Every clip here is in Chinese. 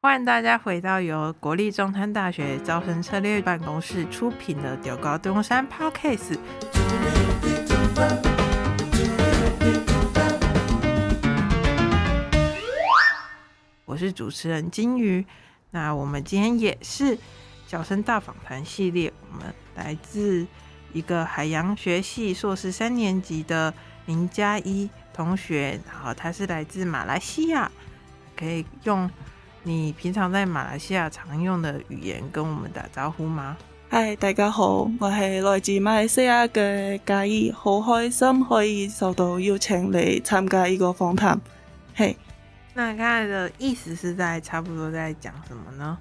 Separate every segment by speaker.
Speaker 1: 欢迎大家回到由国立中山大学招生策略办公室出品的《屌高中山 Podcast》。我是主持人金鱼。那我们今天也是小声大访谈系列，我们来自一个海洋学系硕士三年级的林佳一同学，然后他是来自马来西亚，可以用你平常在马来西亚常用的语言跟我们打招呼吗？
Speaker 2: 嗨，大家好，我系来自马来西亚嘅嘉怡，好开心可以受到邀请嚟参加呢个访谈。嘿，
Speaker 1: 那刚才的意思是在差不多在讲什么呢？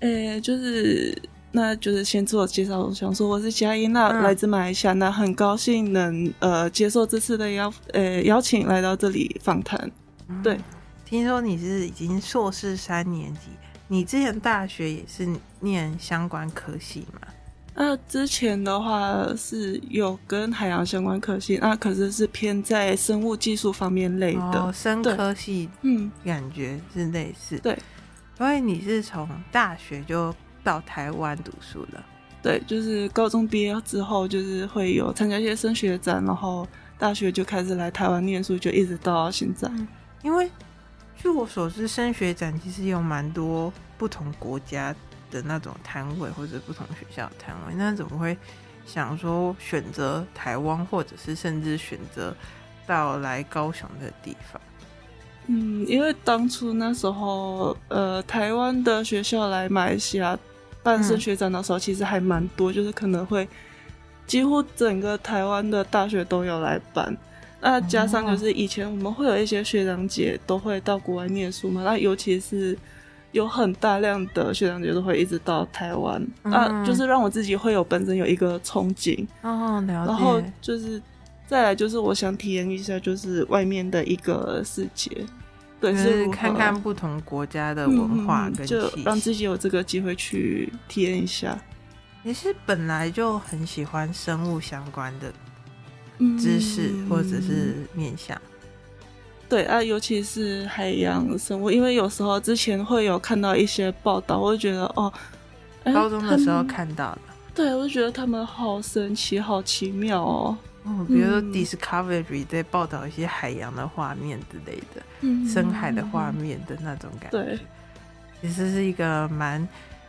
Speaker 2: 诶、欸，就是。那就是先自我介绍，我想说我是嘉怡，那来自马来西亚，那很高兴能呃接受这次的邀呃邀请来到这里访谈。对、嗯，
Speaker 1: 听说你是已经硕士三年级，你之前大学也是念相关科系吗？
Speaker 2: 那之前的话是有跟海洋相关科系，那可是是偏在生物技术方面类的、
Speaker 1: 哦、生科系，嗯，感觉是类似。
Speaker 2: 对，
Speaker 1: 所以你是从大学就。到台湾读书了，
Speaker 2: 对，就是高中毕业之后，就是会有参加一些升学展，然后大学就开始来台湾念书，就一直到现在。嗯，
Speaker 1: 因为据我所知，升学展其实有蛮多不同国家的那种摊位，或者不同学校的摊位，那怎么会想说选择台湾，或者是甚至选择到来高雄的地方？
Speaker 2: 嗯，因为当初那时候，呃，台湾的学校来马来西亚。办升学展的时候，其实还蛮多，就是可能会几乎整个台湾的大学都有来办。那加上就是以前我们会有一些学长姐都会到国外念书嘛，那尤其是有很大量的学长姐都会一直到台湾，那就是让我自己会有本身有一个憧憬。
Speaker 1: 哦，了解。
Speaker 2: 然后就是再来就是我想体验一下，就是外面的一个世界。对，
Speaker 1: 是看看不同国家的文化
Speaker 2: 就让自己有这个机会去体验一下。
Speaker 1: 你是本来就很喜欢生物相关的知识，或者是面向？嗯、
Speaker 2: 对啊，尤其是海洋生物，因为有时候之前会有看到一些报道，我就觉得哦，
Speaker 1: 高中的时候看到的，
Speaker 2: 对，我就觉得他们好神奇，好奇妙哦。
Speaker 1: 哦，比如说 Discovery 在报道一些海洋的画面之类的，嗯、深海的画面的那种感觉，对，其实是一个蛮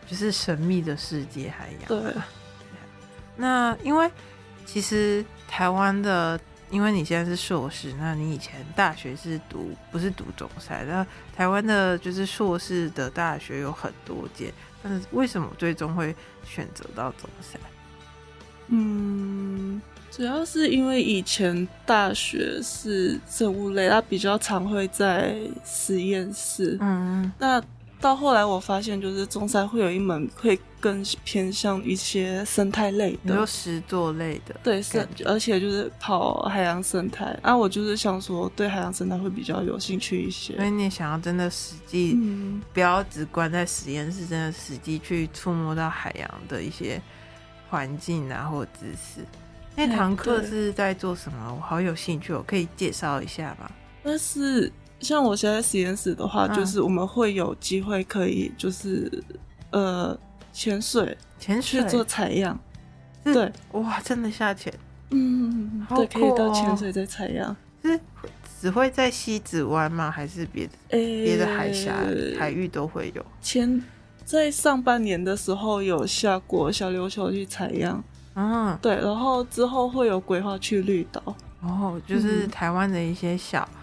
Speaker 1: 就是神秘的世界，海洋。
Speaker 2: 对，
Speaker 1: 那因为其实台湾的，因为你现在是硕士，那你以前大学是读不是读中山？那台湾的就是硕士的大学有很多间，但是为什么最终会选择到中山？
Speaker 2: 嗯。主要是因为以前大学是生物类，它比较常会在实验室。嗯，那到后来我发现，就是中山会有一门会更偏向一些生态类的，
Speaker 1: 有实作类的。
Speaker 2: 对，是，而且就是跑海洋生态。啊，我就是想说，对海洋生态会比较有兴趣一些。
Speaker 1: 所以你想要真的实际，嗯，不要只关在实验室，真的实际去触摸到海洋的一些环境啊，或知识。那堂课是在做什么？我好有兴趣，我可以介绍一下吗？
Speaker 2: 但是像我现在实验室的话，嗯，就是我们会有机会可以就是呃潜水，潜水去做采样。对，
Speaker 1: 哇，真的下潜？
Speaker 2: 嗯，对，可以到潜水再采样。
Speaker 1: 是只会在西子湾吗？还是别的别、欸、的海峡海域都会有？
Speaker 2: 前在上半年的时候有下过小琉球去采样。嗯，对，然后之后会有规划去绿岛，
Speaker 1: 哦，就是台湾的一些小、嗯、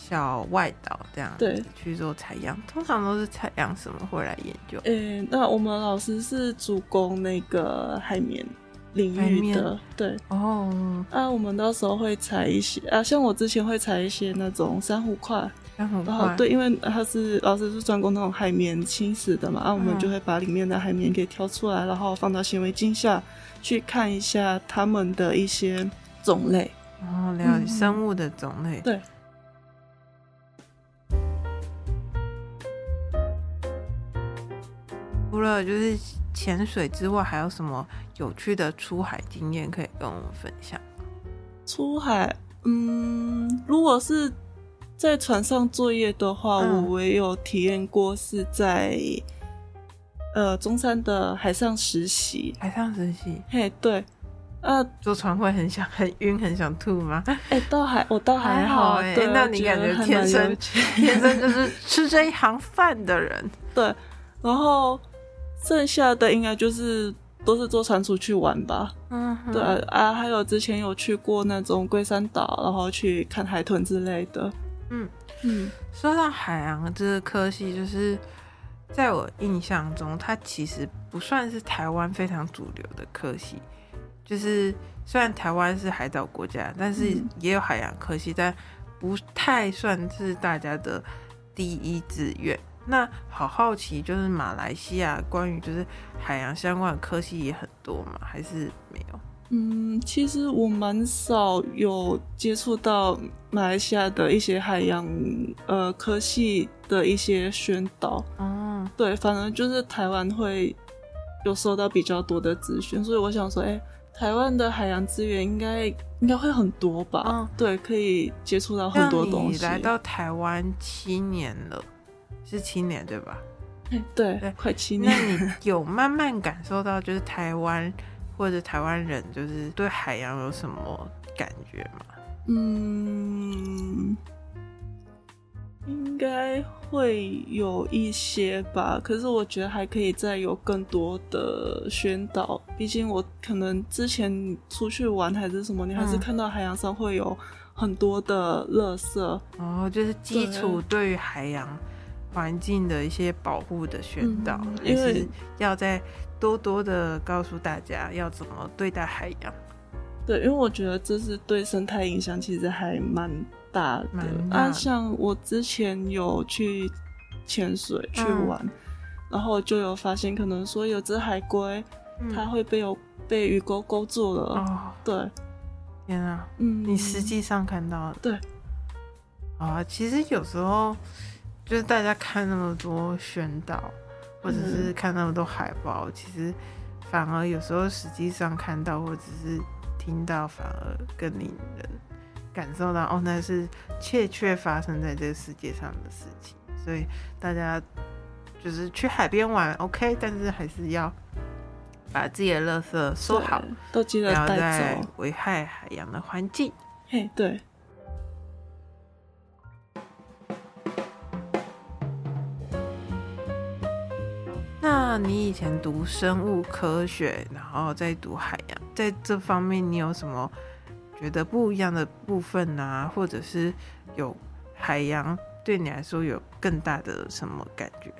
Speaker 1: 小外岛这样，对，去做采样，通常都是采样什么会来研究？
Speaker 2: 诶，那我们老师是主攻那个海绵领域的，对，哦，啊，我们到时候会采一些啊，像我之前会采一些那种珊瑚块。然后对，因为他是老师是专攻那种海绵侵蚀的嘛，啊我们就会把里面的海绵给挑出来，然后放到显微镜下去看一下它们的一些种类，
Speaker 1: 然后了解生物的种类。
Speaker 2: 对。
Speaker 1: 除了就是潜水之外，还有什么有趣的出海经验可以跟我们分享？
Speaker 2: 出海，嗯，如果是。在船上作业的话，嗯、我也有体验过，是在呃中山的海上实习。
Speaker 1: 海上实习，
Speaker 2: 嘿，对，啊，
Speaker 1: 坐船会很想很晕，很想吐吗？
Speaker 2: 哎、欸，倒还我倒还好哎、
Speaker 1: 欸，那你感觉天生天生就是吃这一行饭的人，
Speaker 2: 对，然后剩下的应该就是。都是坐船出去玩吧，嗯哼，对啊，还有之前有去过那种龟山岛，然后去看海豚之类的，
Speaker 1: 嗯嗯。说到海洋这个科系，就是在我印象中，它其实不算是台湾非常主流的科系。就是虽然台湾是海岛国家，但是也有海洋科系，但不太算是大家的第一志愿。那好好奇，就是马来西亚关于就是海洋相关的科系也很多吗？还是没有？
Speaker 2: 嗯，其实我蛮少有接触到马来西亚的一些海洋呃科系的一些宣导。哦，对，反正就是台湾会有收到比较多的资讯，所以我想说，哎、欸，台湾的海洋资源应该应该会很多吧？嗯，对，可以接触到很多东西。
Speaker 1: 你来到台湾七年了。是七年对吧？
Speaker 2: 对对，快七年。
Speaker 1: 那你有慢慢感受到，就是台湾或者台湾人，就是对海洋有什么感觉吗？
Speaker 2: 嗯，应该会有一些吧。可是我觉得还可以再有更多的宣导。毕竟我可能之前出去玩还是什么，你还是看到海洋上会有很多的垃圾。
Speaker 1: 哦，就是基础对于海洋。环境的一些保护的宣导，也、嗯、是要再多多的告诉大家要怎么对待海洋。
Speaker 2: 对，因为我觉得这是对生态影响其实还蛮大的。大啊，像我之前有去潜水去玩，嗯、然后就有发现，可能说有只海龟，嗯、它会被有被鱼钩勾住了。哦，对，
Speaker 1: 天啊，嗯，你实际上看到了？
Speaker 2: 对，
Speaker 1: 啊，其实有时候。就是大家看那么多宣导，或者是看那么多海报，嗯、其实反而有时候实际上看到或者是听到，反而更令人感受到哦，那是确确发生在这个世界上的事情。所以大家就是去海边玩，OK，但是还是要把自己的垃圾收好，
Speaker 2: 都记得带走，不要再
Speaker 1: 危害海洋的环境。
Speaker 2: 嘿，对。
Speaker 1: 那你以前读生物科学，然后再读海洋，在这方面你有什么觉得不一样的部分呢、啊？或者是有海洋对你来说有更大的什么感觉？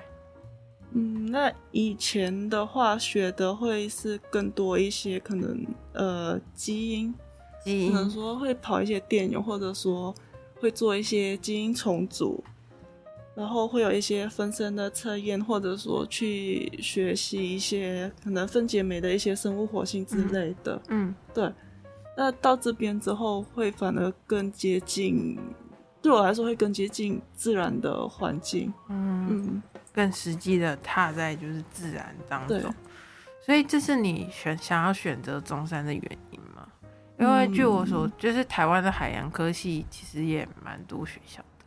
Speaker 2: 嗯，那以前的话学的会是更多一些，可能呃基因，基因可能说会跑一些电泳，或者说会做一些基因重组。然后会有一些分身的测验，或者说去学习一些可能分解酶的一些生物活性之类的。嗯，嗯对。那到这边之后，会反而更接近，对我来说会更接近自然的环境。嗯，嗯
Speaker 1: 更实际的踏在就是自然当中。
Speaker 2: 对
Speaker 1: 所以这是你选想要选择中山的原因吗？因为据我所，就是台湾的海洋科系其实也蛮多学校的，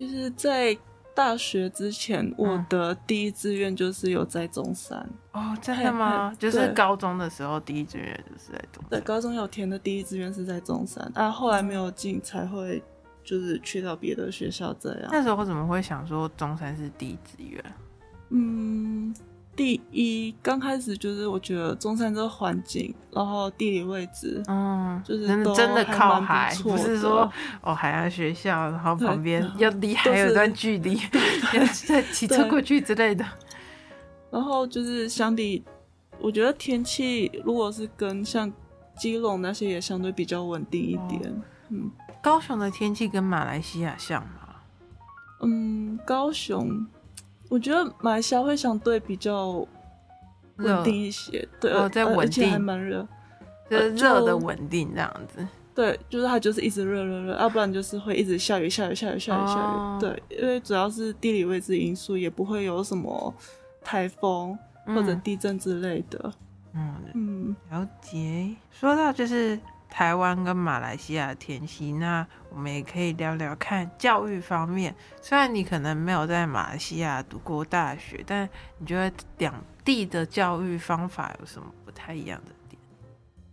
Speaker 2: 就是在。大学之前，我的第一志愿就是有在中山。
Speaker 1: 哦，真的吗？就是高中的时候，第一志愿就是在中山。
Speaker 2: 对，高中有填的第一志愿是在中山，啊，后来没有进，才会就是去到别的学校这样。
Speaker 1: 那时候我怎么会想说中山是第一志愿？
Speaker 2: 嗯。第一，刚开始就是我觉得中山这个环境，然后地理位置，嗯，就是真的
Speaker 1: 靠海，不是说哦海洋学校，然后旁边要离海有段距离，要 再骑车过去之类的。
Speaker 2: 然后就是相比，我觉得天气如果是跟像基隆那些也相对比较稳定一点。哦、嗯，
Speaker 1: 高雄的天气跟马来西亚像吗？
Speaker 2: 嗯，高雄。我觉得马来西亚会相对比较稳定一些，热对，
Speaker 1: 哦、在稳定而且
Speaker 2: 还蛮热，
Speaker 1: 就是热的稳定这样子。
Speaker 2: 对，就是它就是一直热热热，要、啊、不然就是会一直下雨下雨下雨下雨下雨。哦、对，因为主要是地理位置因素，也不会有什么台风或者地震之类的。
Speaker 1: 嗯嗯，了解。说到就是。台湾跟马来西亚的天气，那我们也可以聊聊看教育方面。虽然你可能没有在马来西亚读过大学，但你觉得两地的教育方法有什么不太一样的点？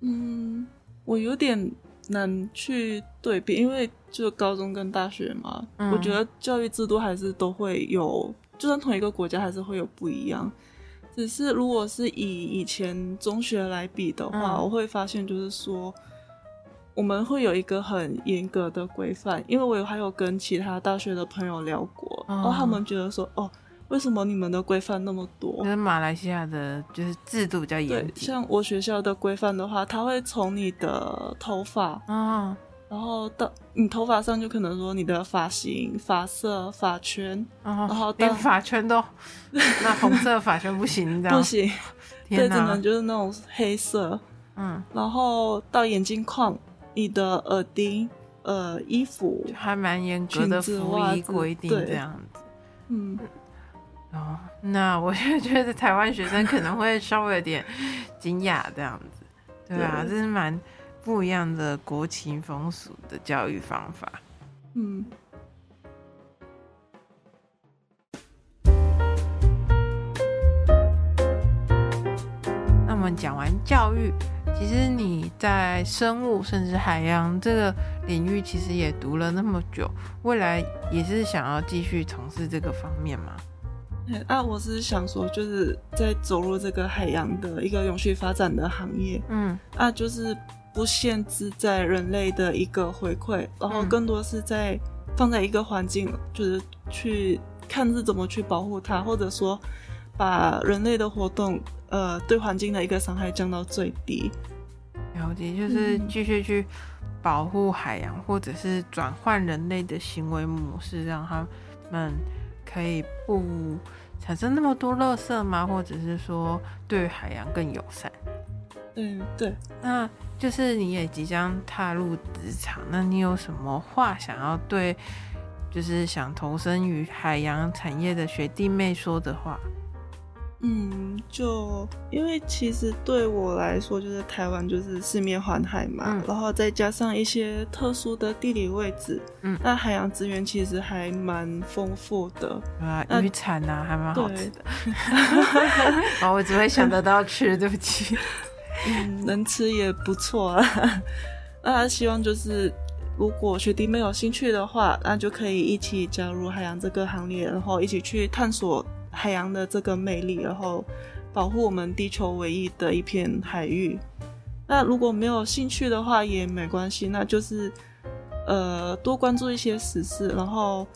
Speaker 2: 嗯，我有点难去对比，因为就高中跟大学嘛，嗯，我觉得教育制度还是都会有，就算同一个国家还是会有不一样。只是如果是以以前中学来比的话，嗯，我会发现就是说。我们会有一个很严格的规范，因为我有还有跟其他大学的朋友聊过，然后、哦、他们觉得说，哦，为什么你们的规范那么多？
Speaker 1: 因为马来西亚的就是制度比较严谨。
Speaker 2: 像我学校的规范的话，他会从你的头发，哦、然后到你头发上就可能说你的发型、发色、发圈，哦、然后
Speaker 1: 连发圈都，那红色发圈不行，
Speaker 2: 不行，对，只能就是那种黑色，嗯，然后到眼镜框。你的耳钉、呃，衣服
Speaker 1: 还蛮严格的服衣规定这样子，嗯，哦，那我就觉得台湾学生可能会稍微有点惊讶这样子，对啊，对。这是蛮不一样的国情风俗的教育方法，嗯。们讲完教育。其实你在生物甚至海洋这个领域，其实也读了那么久，未来也是想要继续从事这个方面吗？
Speaker 2: 啊，我是想说，就是在走入这个海洋的一个永续发展的行业，嗯，啊，就是不限制在人类的一个回馈，然后更多是在放在一个环境，就是去看是怎么去保护它，或者说把人类的活动。呃，对环境的一个伤害降到最低。
Speaker 1: 了解，就是继续去保护海洋，嗯、或者是转换人类的行为模式，让他们可以不产生那么多垃圾吗？或者是说对海洋更友善？
Speaker 2: 嗯，对。
Speaker 1: 那就是你也即将踏入职场，那你有什么话想要对，就是想投身于海洋产业的学弟妹说的话？
Speaker 2: 嗯，就因为其实对我来说，就是台湾就是四面环海嘛，嗯、然后再加上一些特殊的地理位置，嗯，那海洋资源其实还蛮丰富的，
Speaker 1: 啊，渔产啊还蛮好吃的。对我只会想得到吃，对不起。
Speaker 2: 嗯，能吃也不错啊。那希望就是，如果学弟妹有兴趣的话，那就可以一起加入海洋这个行列，然后一起去探索。海洋的这个魅力，然后保护我们地球唯一的一片海域。那如果没有兴趣的话也没关系，那就是呃多关注一些时事，然后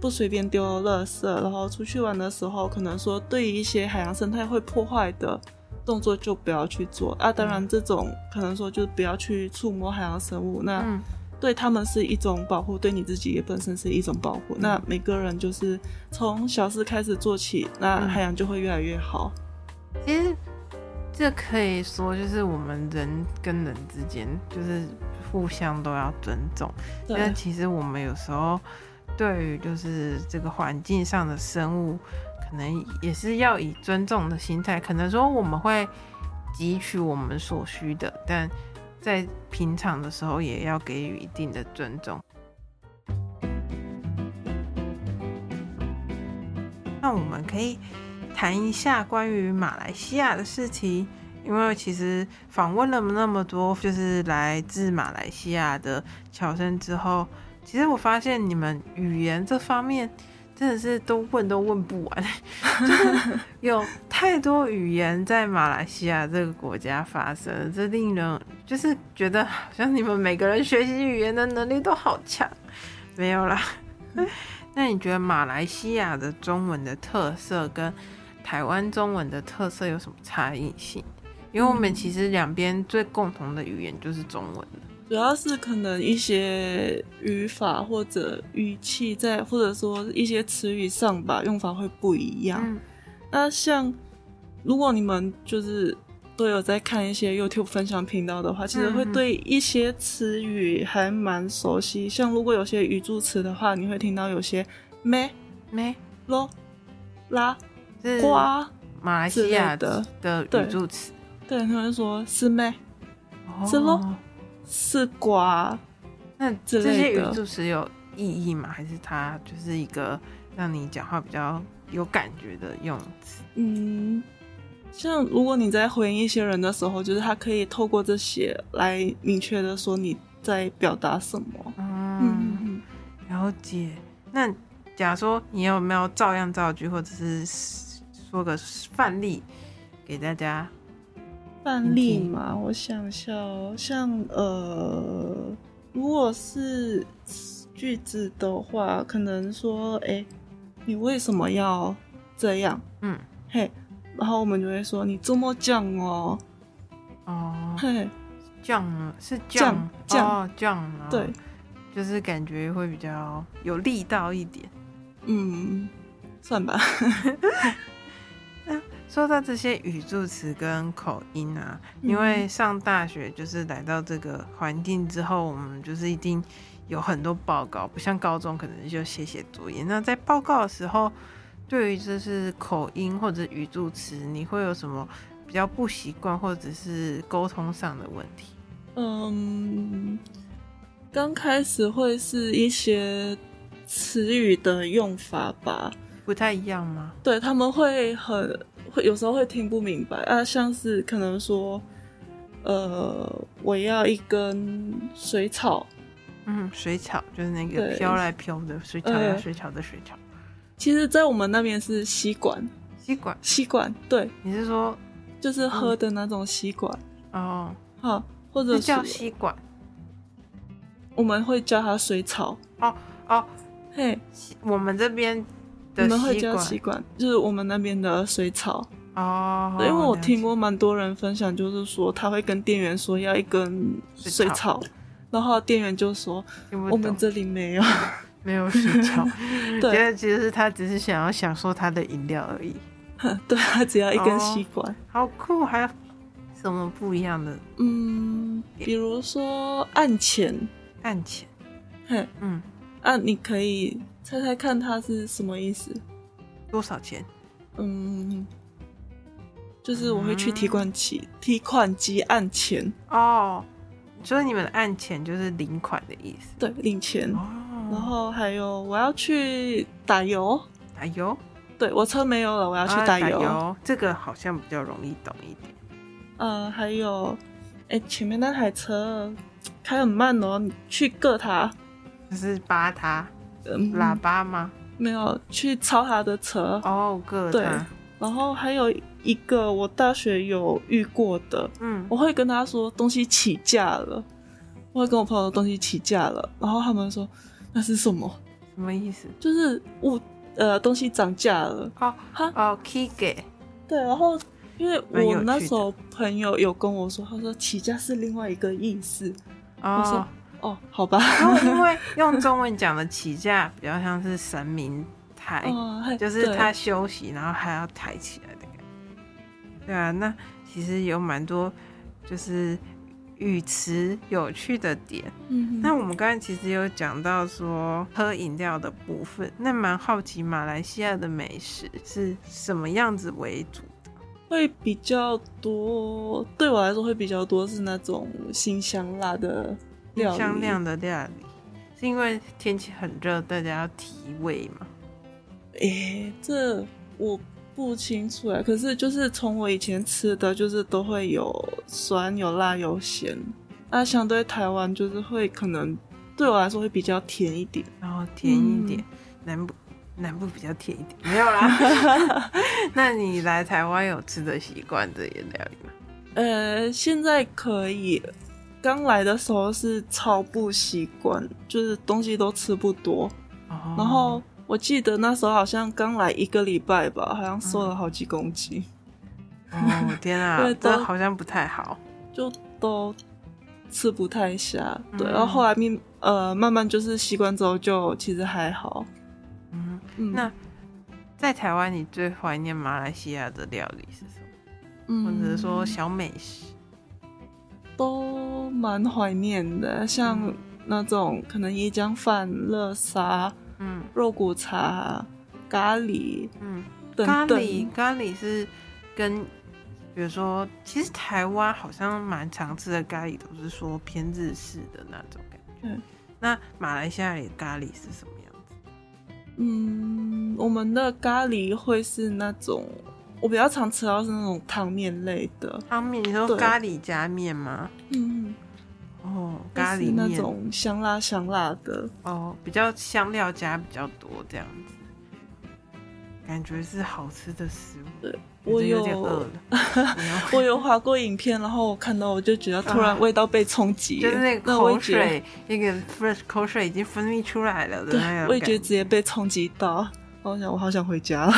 Speaker 2: 不随便丢垃圾，然后出去玩的时候，可能说对于一些海洋生态会破坏的动作就不要去做啊。当然，这种可能说就不要去触摸海洋生物。那。对他们是一种保护，对你自己也本身是一种保护。嗯、那每个人就是从小事开始做起，那海洋就会越来越好。
Speaker 1: 其实这可以说就是我们人跟人之间就是互相都要尊重。但对其实我们有时候对于就是这个环境上的生物，可能也是要以尊重的心态。可能说我们会汲取我们所需的，但。在平常的时候，也要给予一定的尊重。那我们可以谈一下关于马来西亚的事情，因为其实访问了那么多，就是来自马来西亚的侨生之后，其实我发现你们语言这方面。真的是都问都问不完，就是有太多语言在马来西亚这个国家发生，这令人就是觉得好像你们每个人学习语言的能力都好强。没有啦，那你觉得马来西亚的中文的特色跟台湾中文的特色有什么差异性？因为我们其实两边最共同的语言就是中文。
Speaker 2: 主要是可能一些语法或者语气在，或者说一些词语上吧，用法会不一样。嗯、那像如果你们就是都有在看一些 YouTube 分享频道的话，其实会对一些词语还蛮熟悉。嗯、像如果有些语助词的话，你会听到有些咩咩咯啦瓜，
Speaker 1: 马来西亚的的语助词。
Speaker 2: 对，他们说是咩是咯。丝瓜。
Speaker 1: 那这些语助词有意义吗？还是它就是一个让你讲话比较有感觉的用词？
Speaker 2: 嗯，像如果你在回应一些人的时候，就是他可以透过这些来明确的说你在表达什么。
Speaker 1: 嗯，了解。那假如说你有没有照样造句，或者是说个范例给大家？
Speaker 2: 范例嘛，我想一下哦，像呃。如果是句子的话，可能说，哎、欸，你为什么要这样？嗯，嘿，然后我们就会说，你这么犟哦，
Speaker 1: 哦，
Speaker 2: 嘿，
Speaker 1: 犟是犟犟哦，犟，
Speaker 2: 对，
Speaker 1: 就是感觉会比较有力道一点。
Speaker 2: 嗯，算吧。
Speaker 1: 说到这些语助词跟口音啊，因为上大学就是来到这个环境之后，我们就是一定有很多报告，不像高中可能就写写作业。那在报告的时候，对于就是口音或者语助词，你会有什么比较不习惯，或者是沟通上的问题？
Speaker 2: 嗯，刚开始会是一些词语的用法吧，
Speaker 1: 不太一样吗？
Speaker 2: 对，他们会很。会有时候会听不明白啊，像是可能说，呃，我要一根水草，
Speaker 1: 嗯，水草就是那个飘来飘的水草呀，水草的水草。
Speaker 2: 其实，在我们那边是吸管，
Speaker 1: 吸管，
Speaker 2: 吸管，对，
Speaker 1: 你是说
Speaker 2: 就是喝的那种吸管
Speaker 1: 哦，
Speaker 2: 好，或者是
Speaker 1: 叫吸管，
Speaker 2: 我们会叫它水草，
Speaker 1: 哦哦，
Speaker 2: 嘿，
Speaker 1: 我们这边。
Speaker 2: 你们会加吸管，就是我们那边的水草
Speaker 1: 哦。
Speaker 2: 因为我听过蛮多人分享，就是说他会跟店员说要一根水草，然后店员就说我们这里没有，
Speaker 1: 没有水草。对，其实他只是想要享受他的饮料而已。
Speaker 2: 对，他只要一根吸管，
Speaker 1: 好酷。还有什么不一样的？
Speaker 2: 嗯，比如说按钱，
Speaker 1: 按钱，
Speaker 2: 哼，嗯，啊，你可以。猜猜看，它是什么意思？
Speaker 1: 多少钱？
Speaker 2: 嗯，就是我会去提款机，嗯、提款机按钱
Speaker 1: 哦。所以你们的按钱就是领款的意思？
Speaker 2: 对，领钱。哦。然后还有，我要去打油。
Speaker 1: 打油？
Speaker 2: 对，我车没油了，我要去打油。
Speaker 1: 啊、打油这个好像比较容易懂一点。
Speaker 2: 呃，还有，哎，前面那台车开很慢哦，你去硌它，
Speaker 1: 就是扒它。喇叭吗？
Speaker 2: 没有，去超他的车。
Speaker 1: 哦，个
Speaker 2: 对。然后还有一个我大学有遇过的，嗯，我会跟他说东西起价了，我会跟我朋友说东西起价了，然后他们说那是什么？
Speaker 1: 什么意思？
Speaker 2: 就是物呃东西涨价了。
Speaker 1: 哦哈？哦起价
Speaker 2: 对，然后因为我那时候朋友有跟我说，他说起价是另外一个意思，
Speaker 1: 哦、我说。
Speaker 2: 哦，好吧，
Speaker 1: 然后因为用中文讲的起价比较像是神明抬，哦、就是他休息，然后还要抬起来的感觉。对啊，那其实有蛮多就是语词有趣的点。嗯哼，那我们刚才其实有讲到说喝饮料的部分，那蛮好奇马来西亚的美食是什么样子为主的？
Speaker 2: 会比较多，对我来说会比较多是那种辛香辣的。
Speaker 1: 香亮的料理，是因为天气很热，大家要提味嘛？
Speaker 2: 诶、欸，这我不清楚啊。可是就是从我以前吃的就是都会有酸、有辣、有咸。那相对台湾就是会可能对我来说会比较甜一点，
Speaker 1: 然后甜一点。嗯、南部南部比较甜一点，没有啦。那你来台湾有吃的习惯这些料理吗？
Speaker 2: 呃，现在可以。刚来的时候是超不习惯，就是东西都吃不多。Oh. 然后我记得那时候好像刚来一个礼拜吧，好像瘦了好几公斤。
Speaker 1: 哦、oh, 天啊，这好像不太好，
Speaker 2: 就都吃不太下。对，嗯、然后后来慢呃慢慢就是习惯之后，就其实还好。
Speaker 1: 嗯，嗯那在台湾，你最怀念马来西亚的料理是什么？嗯、或者是说小美食？
Speaker 2: 都蛮怀念的，像那种可能椰浆饭、叻沙、嗯，肉骨茶、咖喱，嗯，等等。
Speaker 1: 咖喱咖喱是跟比如说，其实台湾好像蛮常吃的咖喱都是说偏日式的那种感觉。
Speaker 2: 对，
Speaker 1: 那马来西亚里的咖喱是什么样子？
Speaker 2: 嗯，我们的咖喱会是那种，我比较常吃到是那种汤面类的
Speaker 1: 汤面。你说咖喱加面吗？
Speaker 2: 嗯，
Speaker 1: 哦，咖喱面
Speaker 2: 那种香辣香辣的
Speaker 1: 哦，比较香料加比较多这样子，感觉是好吃的食物。
Speaker 2: 对。我有，
Speaker 1: 有
Speaker 2: 我有划过影片，然后我看到我就觉得突然味道被冲击，
Speaker 1: 就是那个口水，那个 fresh 口水已经分泌出来了的
Speaker 2: 对，味觉直接被冲击到。我想，我好想回家了。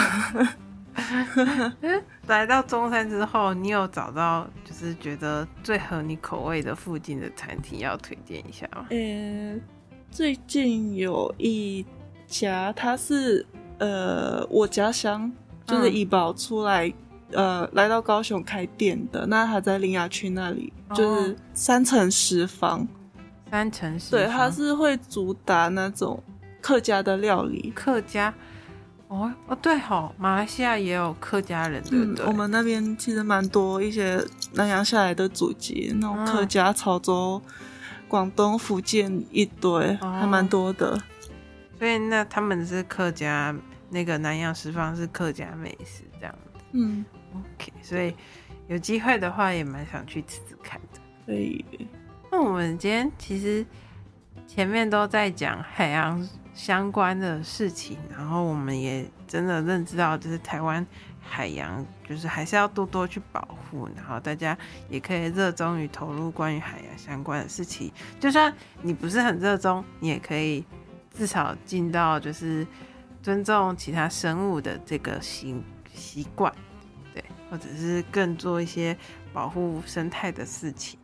Speaker 1: 来到中山之后，你有找到就是觉得最合你口味的附近的餐厅要推荐一下吗？
Speaker 2: 呃，最近有一家，它是呃我家乡。就是怡保出来，嗯、呃，来到高雄开店的。那他在林雅区那里，哦、就是三层食房。
Speaker 1: 三层食坊，
Speaker 2: 对，他是会主打那种客家的料理。
Speaker 1: 客家，哦哦，对吼，马来西亚也有客家人，对不对？
Speaker 2: 嗯、我们那边其实蛮多一些南洋下来的祖籍，那种客家、潮州、广东、福建一堆，哦、还蛮多的。
Speaker 1: 所以那他们是客家。那个南洋食坊是客家美食这样子，
Speaker 2: 嗯
Speaker 1: ，OK，所以有机会的话也蛮想去吃吃看的。
Speaker 2: 可以。
Speaker 1: 那我们今天其实前面都在讲海洋相关的事情，然后我们也真的认知到，就是台湾海洋就是还是要多多去保护，然后大家也可以热衷于投入关于海洋相关的事情。就算你不是很热衷，你也可以至少尽到就是。尊重其他生物的这个习习惯，对，或者是更做一些保护生态的事情。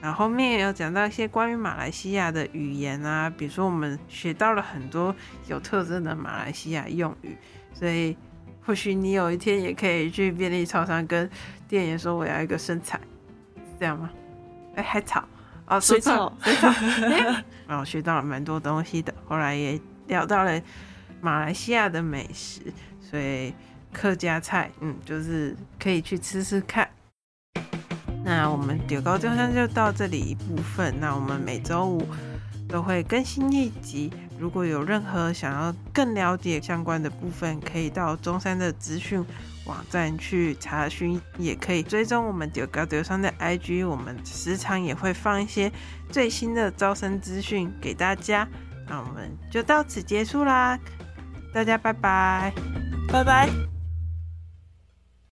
Speaker 1: 然后后面也有讲到一些关于马来西亚的语言啊，比如说我们学到了很多有特征的马来西亚用语，所以或许你有一天也可以去便利超商跟店员说我要一个生菜，是这样吗？哎，海草哦，水草，水草，然后学到了蛮多东西的。后来也聊到了。马来西亚的美食，所以客家菜，嗯，就是可以去吃吃看。那我们中猴中山就到这里一部分。那我们每周五都会更新一集。如果有任何想要更了解相关的部分，可以到中山的资讯网站去查询，也可以追踪我们中猴中山的 IG。我们时常也会放一些最新的招生资讯给大家。那我们就到此结束啦。大家拜拜，
Speaker 2: 拜拜。